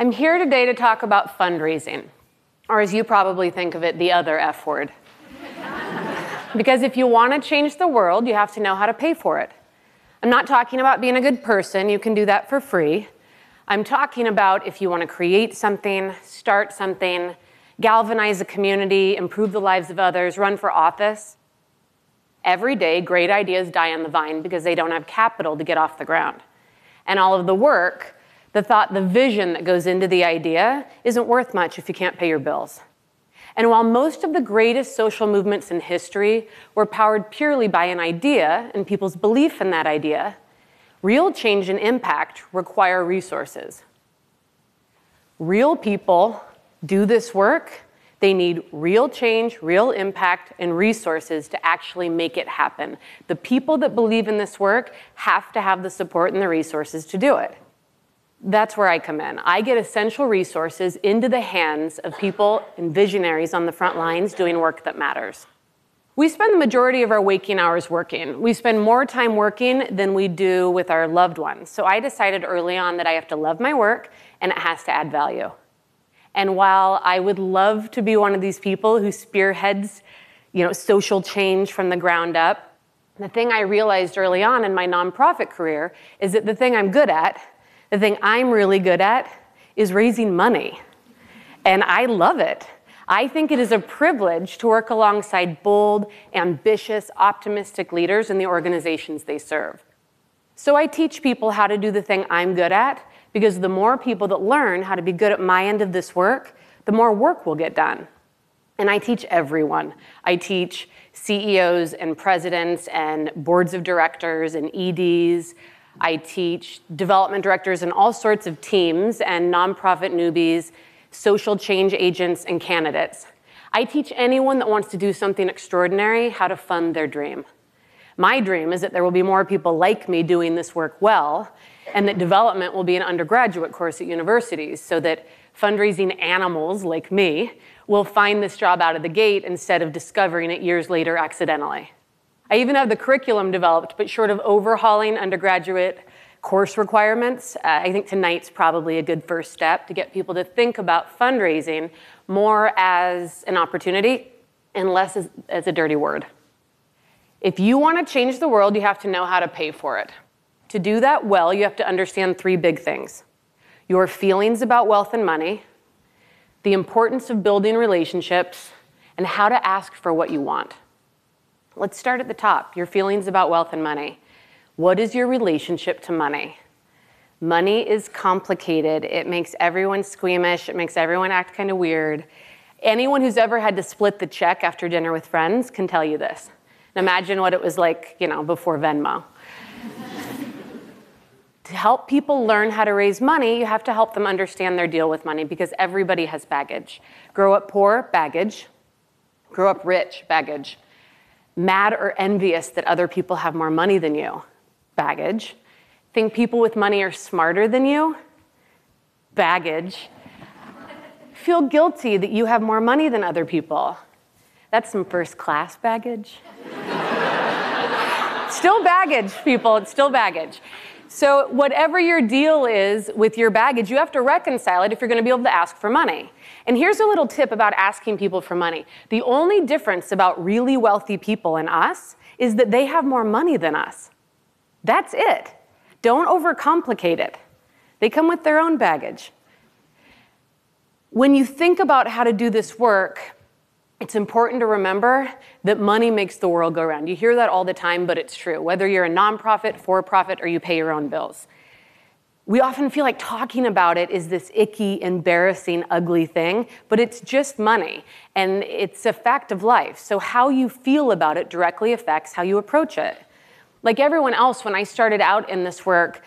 I'm here today to talk about fundraising, or as you probably think of it, the other F word. because if you want to change the world, you have to know how to pay for it. I'm not talking about being a good person, you can do that for free. I'm talking about if you want to create something, start something, galvanize a community, improve the lives of others, run for office. Every day, great ideas die on the vine because they don't have capital to get off the ground. And all of the work, the thought, the vision that goes into the idea isn't worth much if you can't pay your bills. And while most of the greatest social movements in history were powered purely by an idea and people's belief in that idea, real change and impact require resources. Real people do this work they need real change, real impact, and resources to actually make it happen. The people that believe in this work have to have the support and the resources to do it. That's where I come in. I get essential resources into the hands of people and visionaries on the front lines doing work that matters. We spend the majority of our waking hours working. We spend more time working than we do with our loved ones. So I decided early on that I have to love my work and it has to add value. And while I would love to be one of these people who spearheads, you know, social change from the ground up, the thing I realized early on in my nonprofit career is that the thing I'm good at, the thing I'm really good at, is raising money. And I love it. I think it is a privilege to work alongside bold, ambitious, optimistic leaders in the organizations they serve. So I teach people how to do the thing I'm good at because the more people that learn how to be good at my end of this work, the more work will get done. And I teach everyone. I teach CEOs and presidents and boards of directors and EDs. I teach development directors and all sorts of teams and nonprofit newbies, social change agents, and candidates. I teach anyone that wants to do something extraordinary how to fund their dream. My dream is that there will be more people like me doing this work well, and that development will be an undergraduate course at universities so that fundraising animals like me will find this job out of the gate instead of discovering it years later accidentally. I even have the curriculum developed, but short of overhauling undergraduate course requirements, uh, I think tonight's probably a good first step to get people to think about fundraising more as an opportunity and less as, as a dirty word. If you want to change the world, you have to know how to pay for it. To do that well, you have to understand three big things your feelings about wealth and money, the importance of building relationships, and how to ask for what you want. Let's start at the top your feelings about wealth and money. What is your relationship to money? Money is complicated. It makes everyone squeamish. It makes everyone act kind of weird. Anyone who's ever had to split the check after dinner with friends can tell you this. And imagine what it was like, you know, before Venmo to help people learn how to raise money, you have to help them understand their deal with money because everybody has baggage. Grow up poor, baggage. Grow up rich, baggage. Mad or envious that other people have more money than you, baggage. Think people with money are smarter than you, baggage. Feel guilty that you have more money than other people. That's some first class baggage. still baggage, people, it's still baggage. So, whatever your deal is with your baggage, you have to reconcile it if you're going to be able to ask for money. And here's a little tip about asking people for money the only difference about really wealthy people and us is that they have more money than us. That's it. Don't overcomplicate it. They come with their own baggage. When you think about how to do this work, it's important to remember that money makes the world go round. You hear that all the time, but it's true. Whether you're a nonprofit, for profit, or you pay your own bills. We often feel like talking about it is this icky, embarrassing, ugly thing, but it's just money and it's a fact of life. So, how you feel about it directly affects how you approach it. Like everyone else, when I started out in this work,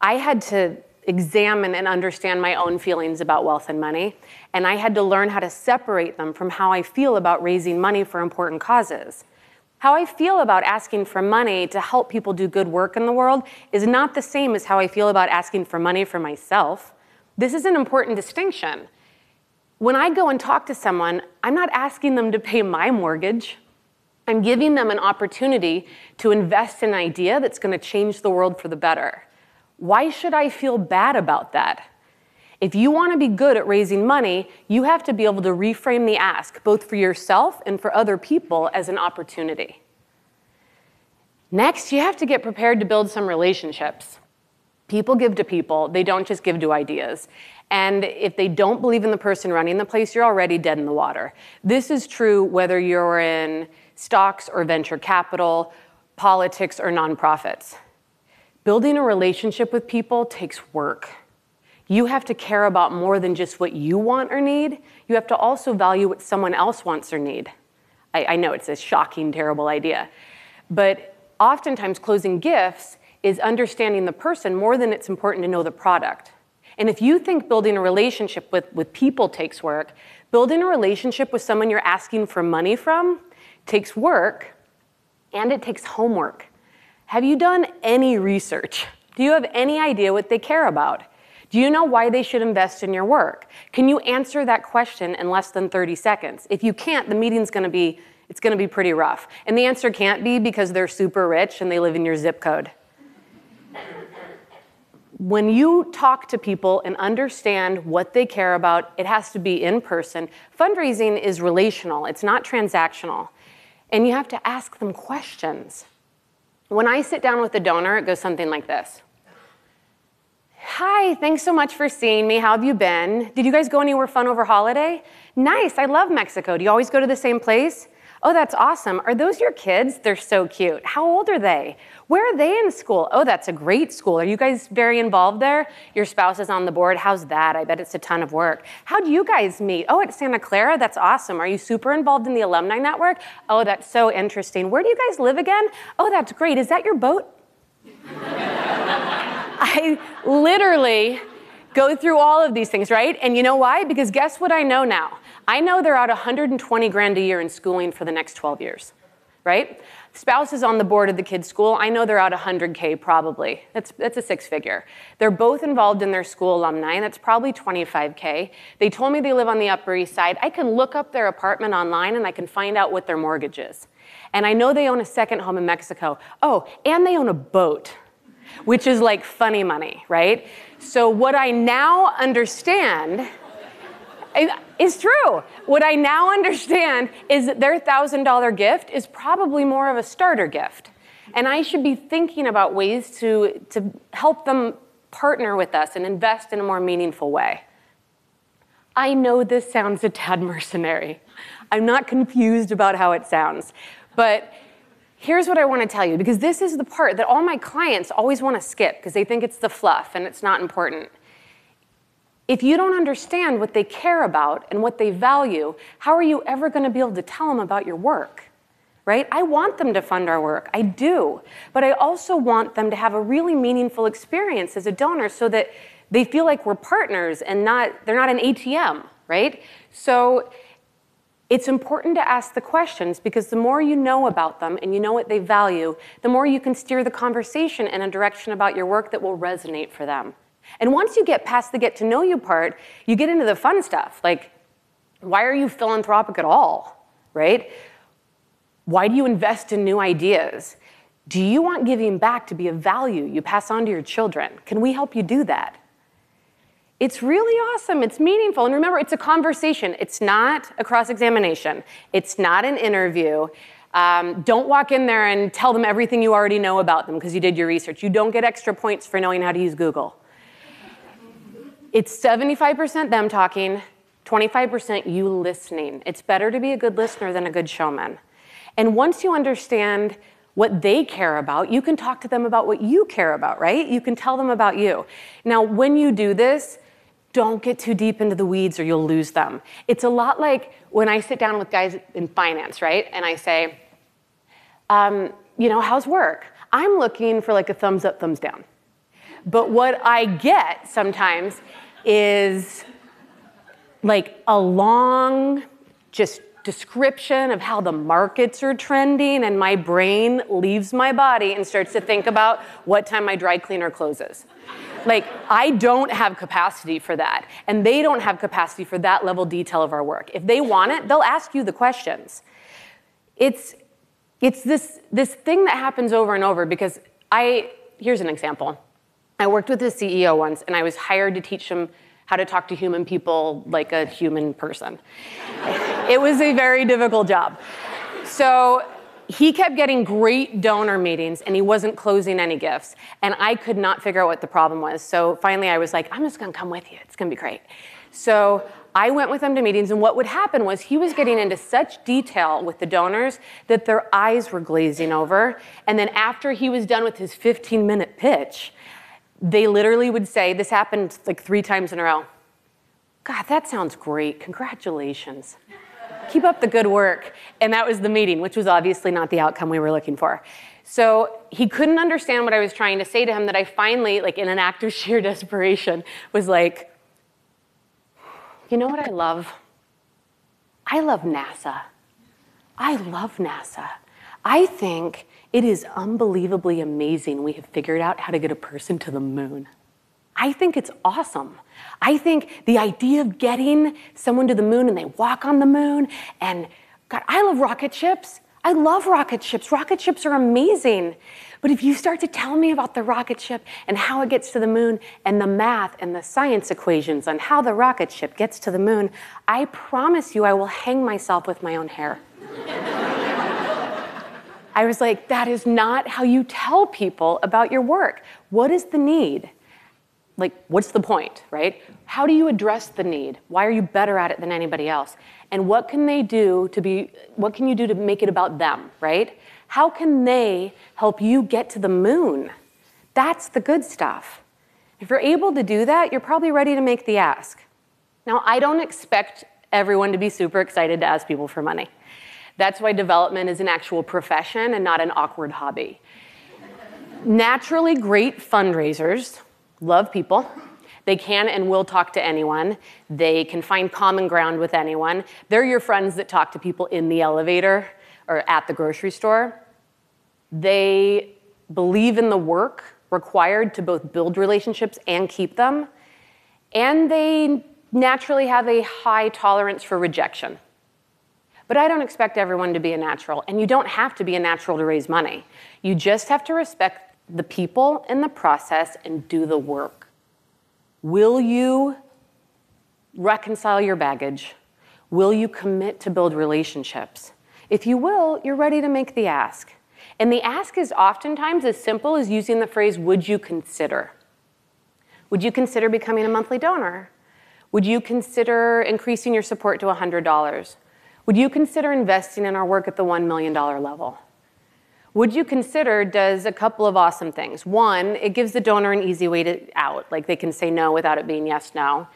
I had to examine and understand my own feelings about wealth and money. And I had to learn how to separate them from how I feel about raising money for important causes. How I feel about asking for money to help people do good work in the world is not the same as how I feel about asking for money for myself. This is an important distinction. When I go and talk to someone, I'm not asking them to pay my mortgage. I'm giving them an opportunity to invest in an idea that's going to change the world for the better. Why should I feel bad about that? If you want to be good at raising money, you have to be able to reframe the ask, both for yourself and for other people, as an opportunity. Next, you have to get prepared to build some relationships. People give to people, they don't just give to ideas. And if they don't believe in the person running the place, you're already dead in the water. This is true whether you're in stocks or venture capital, politics or nonprofits. Building a relationship with people takes work. You have to care about more than just what you want or need. You have to also value what someone else wants or need. I, I know it's a shocking, terrible idea. But oftentimes, closing gifts is understanding the person more than it's important to know the product. And if you think building a relationship with, with people takes work, building a relationship with someone you're asking for money from takes work and it takes homework. Have you done any research? Do you have any idea what they care about? Do you know why they should invest in your work? Can you answer that question in less than 30 seconds? If you can't, the meeting's going to be it's going to be pretty rough. And the answer can't be because they're super rich and they live in your zip code. when you talk to people and understand what they care about, it has to be in person. Fundraising is relational, it's not transactional. And you have to ask them questions. When I sit down with a donor, it goes something like this Hi, thanks so much for seeing me. How have you been? Did you guys go anywhere fun over holiday? Nice, I love Mexico. Do you always go to the same place? Oh, that's awesome. Are those your kids? They're so cute. How old are they? Where are they in school? Oh, that's a great school. Are you guys very involved there? Your spouse is on the board. How's that? I bet it's a ton of work. How do you guys meet? Oh, at Santa Clara? That's awesome. Are you super involved in the alumni network? Oh, that's so interesting. Where do you guys live again? Oh, that's great. Is that your boat? I literally go through all of these things, right? And you know why? Because guess what I know now? I know they're out 120 grand a year in schooling for the next 12 years, right? Spouse is on the board of the kids' school. I know they're out 100K probably. That's, that's a six figure. They're both involved in their school alumni, and that's probably 25K. They told me they live on the Upper East Side. I can look up their apartment online and I can find out what their mortgage is. And I know they own a second home in Mexico. Oh, and they own a boat, which is like funny money, right? So, what I now understand is true. What I now understand is that their $1,000 gift is probably more of a starter gift. And I should be thinking about ways to, to help them partner with us and invest in a more meaningful way. I know this sounds a tad mercenary. I'm not confused about how it sounds. But here's what I want to tell you because this is the part that all my clients always want to skip because they think it's the fluff and it's not important. If you don't understand what they care about and what they value, how are you ever going to be able to tell them about your work? Right? I want them to fund our work. I do. But I also want them to have a really meaningful experience as a donor so that they feel like we're partners and not they're not an ATM, right? So it's important to ask the questions because the more you know about them and you know what they value, the more you can steer the conversation in a direction about your work that will resonate for them. And once you get past the get to know you part, you get into the fun stuff. Like, why are you philanthropic at all? Right? Why do you invest in new ideas? Do you want giving back to be a value you pass on to your children? Can we help you do that? It's really awesome. It's meaningful. And remember, it's a conversation. It's not a cross examination, it's not an interview. Um, don't walk in there and tell them everything you already know about them because you did your research. You don't get extra points for knowing how to use Google. It's 75% them talking, 25% you listening. It's better to be a good listener than a good showman. And once you understand what they care about, you can talk to them about what you care about, right? You can tell them about you. Now, when you do this, don't get too deep into the weeds or you'll lose them. It's a lot like when I sit down with guys in finance, right? And I say, um, you know, how's work? I'm looking for like a thumbs up, thumbs down. But what I get sometimes is like a long, just description of how the markets are trending, and my brain leaves my body and starts to think about what time my dry cleaner closes. Like, I don't have capacity for that, and they don't have capacity for that level detail of our work. If they want it, they'll ask you the questions. It's, it's this, this thing that happens over and over because I, here's an example. I worked with a CEO once, and I was hired to teach him how to talk to human people like a human person. It was a very difficult job. So he kept getting great donor meetings and he wasn't closing any gifts. And I could not figure out what the problem was. So finally, I was like, I'm just gonna come with you. It's gonna be great. So I went with him to meetings, and what would happen was he was getting into such detail with the donors that their eyes were glazing over. And then after he was done with his 15 minute pitch, they literally would say, This happened like three times in a row. God, that sounds great. Congratulations. Keep up the good work. And that was the meeting, which was obviously not the outcome we were looking for. So he couldn't understand what I was trying to say to him that I finally, like in an act of sheer desperation, was like, you know what I love? I love NASA. I love NASA. I think it is unbelievably amazing we have figured out how to get a person to the moon. I think it's awesome. I think the idea of getting someone to the moon and they walk on the moon and God, I love rocket ships. I love rocket ships. Rocket ships are amazing. But if you start to tell me about the rocket ship and how it gets to the moon and the math and the science equations on how the rocket ship gets to the moon, I promise you I will hang myself with my own hair. I was like, that is not how you tell people about your work. What is the need? Like what's the point right? How do you address the need? Why are you better at it than anybody else? And what can they do to be what can you do to make it about them right? How can they help you get to the moon? That's the good stuff. If you're able to do that you're probably ready to make the ask. Now i don't expect everyone to be super excited to ask people for money. That's why development is an actual profession and not an awkward hobby. Naturally great fundraisers love people. They can and will talk to anyone. They can find common ground with anyone. They're your friends that talk to people in the elevator or at the grocery store. They believe in the work required to both build relationships and keep them. And they naturally have a high tolerance for rejection. But I don't expect everyone to be a natural, and you don't have to be a natural to raise money. You just have to respect the people in the process and do the work. Will you reconcile your baggage? Will you commit to build relationships? If you will, you're ready to make the ask. And the ask is oftentimes as simple as using the phrase, Would you consider? Would you consider becoming a monthly donor? Would you consider increasing your support to $100? Would you consider investing in our work at the $1 million level? Would you consider does a couple of awesome things. One, it gives the donor an easy way to out, like they can say no without it being yes, no.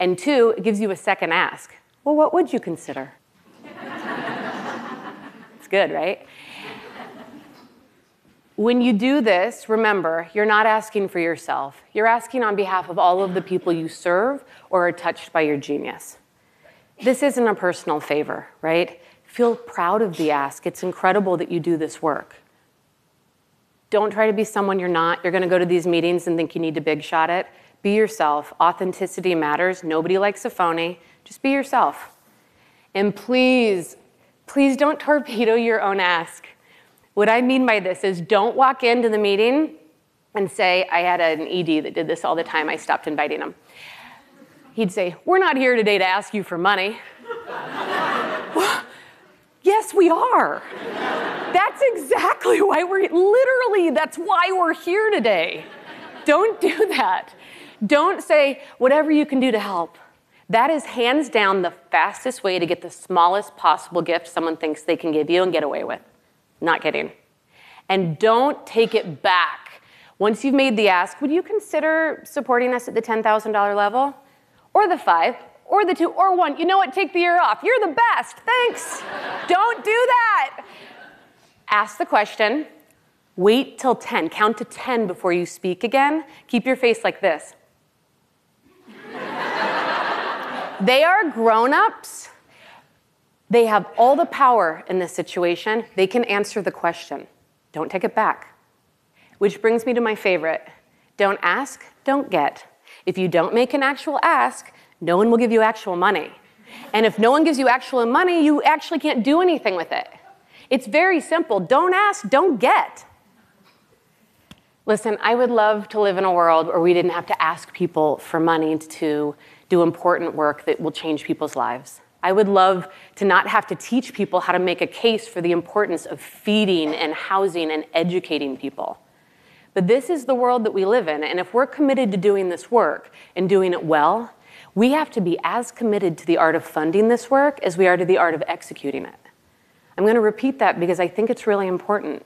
And two, it gives you a second ask. Well, what would you consider? it's good, right? When you do this, remember, you're not asking for yourself. You're asking on behalf of all of the people you serve or are touched by your genius. This isn't a personal favor, right? Feel proud of the ask. It's incredible that you do this work. Don't try to be someone you're not. You're going to go to these meetings and think you need to big shot it. Be yourself. Authenticity matters. Nobody likes a phony. Just be yourself. And please, please don't torpedo your own ask. What I mean by this is don't walk into the meeting and say, I had an ED that did this all the time. I stopped inviting him. He'd say, We're not here today to ask you for money. Yes, we are. That's exactly why we're literally, that's why we're here today. Don't do that. Don't say whatever you can do to help. That is hands down the fastest way to get the smallest possible gift someone thinks they can give you and get away with. Not kidding. And don't take it back. Once you've made the ask, would you consider supporting us at the $10,000 level? Or the five, or the two, or one. You know what? Take the year off. You're the best. Thanks. Don't do that. Ask the question. Wait till 10. Count to 10 before you speak again. Keep your face like this. they are grown ups. They have all the power in this situation. They can answer the question. Don't take it back. Which brings me to my favorite don't ask, don't get. If you don't make an actual ask, no one will give you actual money. And if no one gives you actual money, you actually can't do anything with it. It's very simple. Don't ask, don't get. Listen, I would love to live in a world where we didn't have to ask people for money to do important work that will change people's lives. I would love to not have to teach people how to make a case for the importance of feeding and housing and educating people. But this is the world that we live in, and if we're committed to doing this work and doing it well, we have to be as committed to the art of funding this work as we are to the art of executing it. I'm going to repeat that because I think it's really important.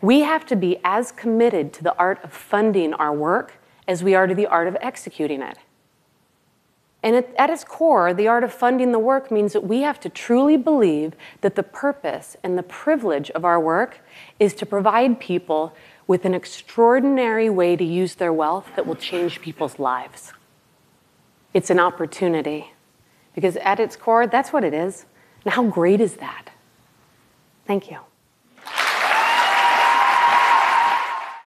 We have to be as committed to the art of funding our work as we are to the art of executing it. And at, its core, the art of funding the work means that we have to truly believe that the purpose and the privilege of our work is to provide people with an extraordinary way to use their wealth that will change people's lives. It's an opportunity. Because at its core, that's what it is. And how great is that? Thank you.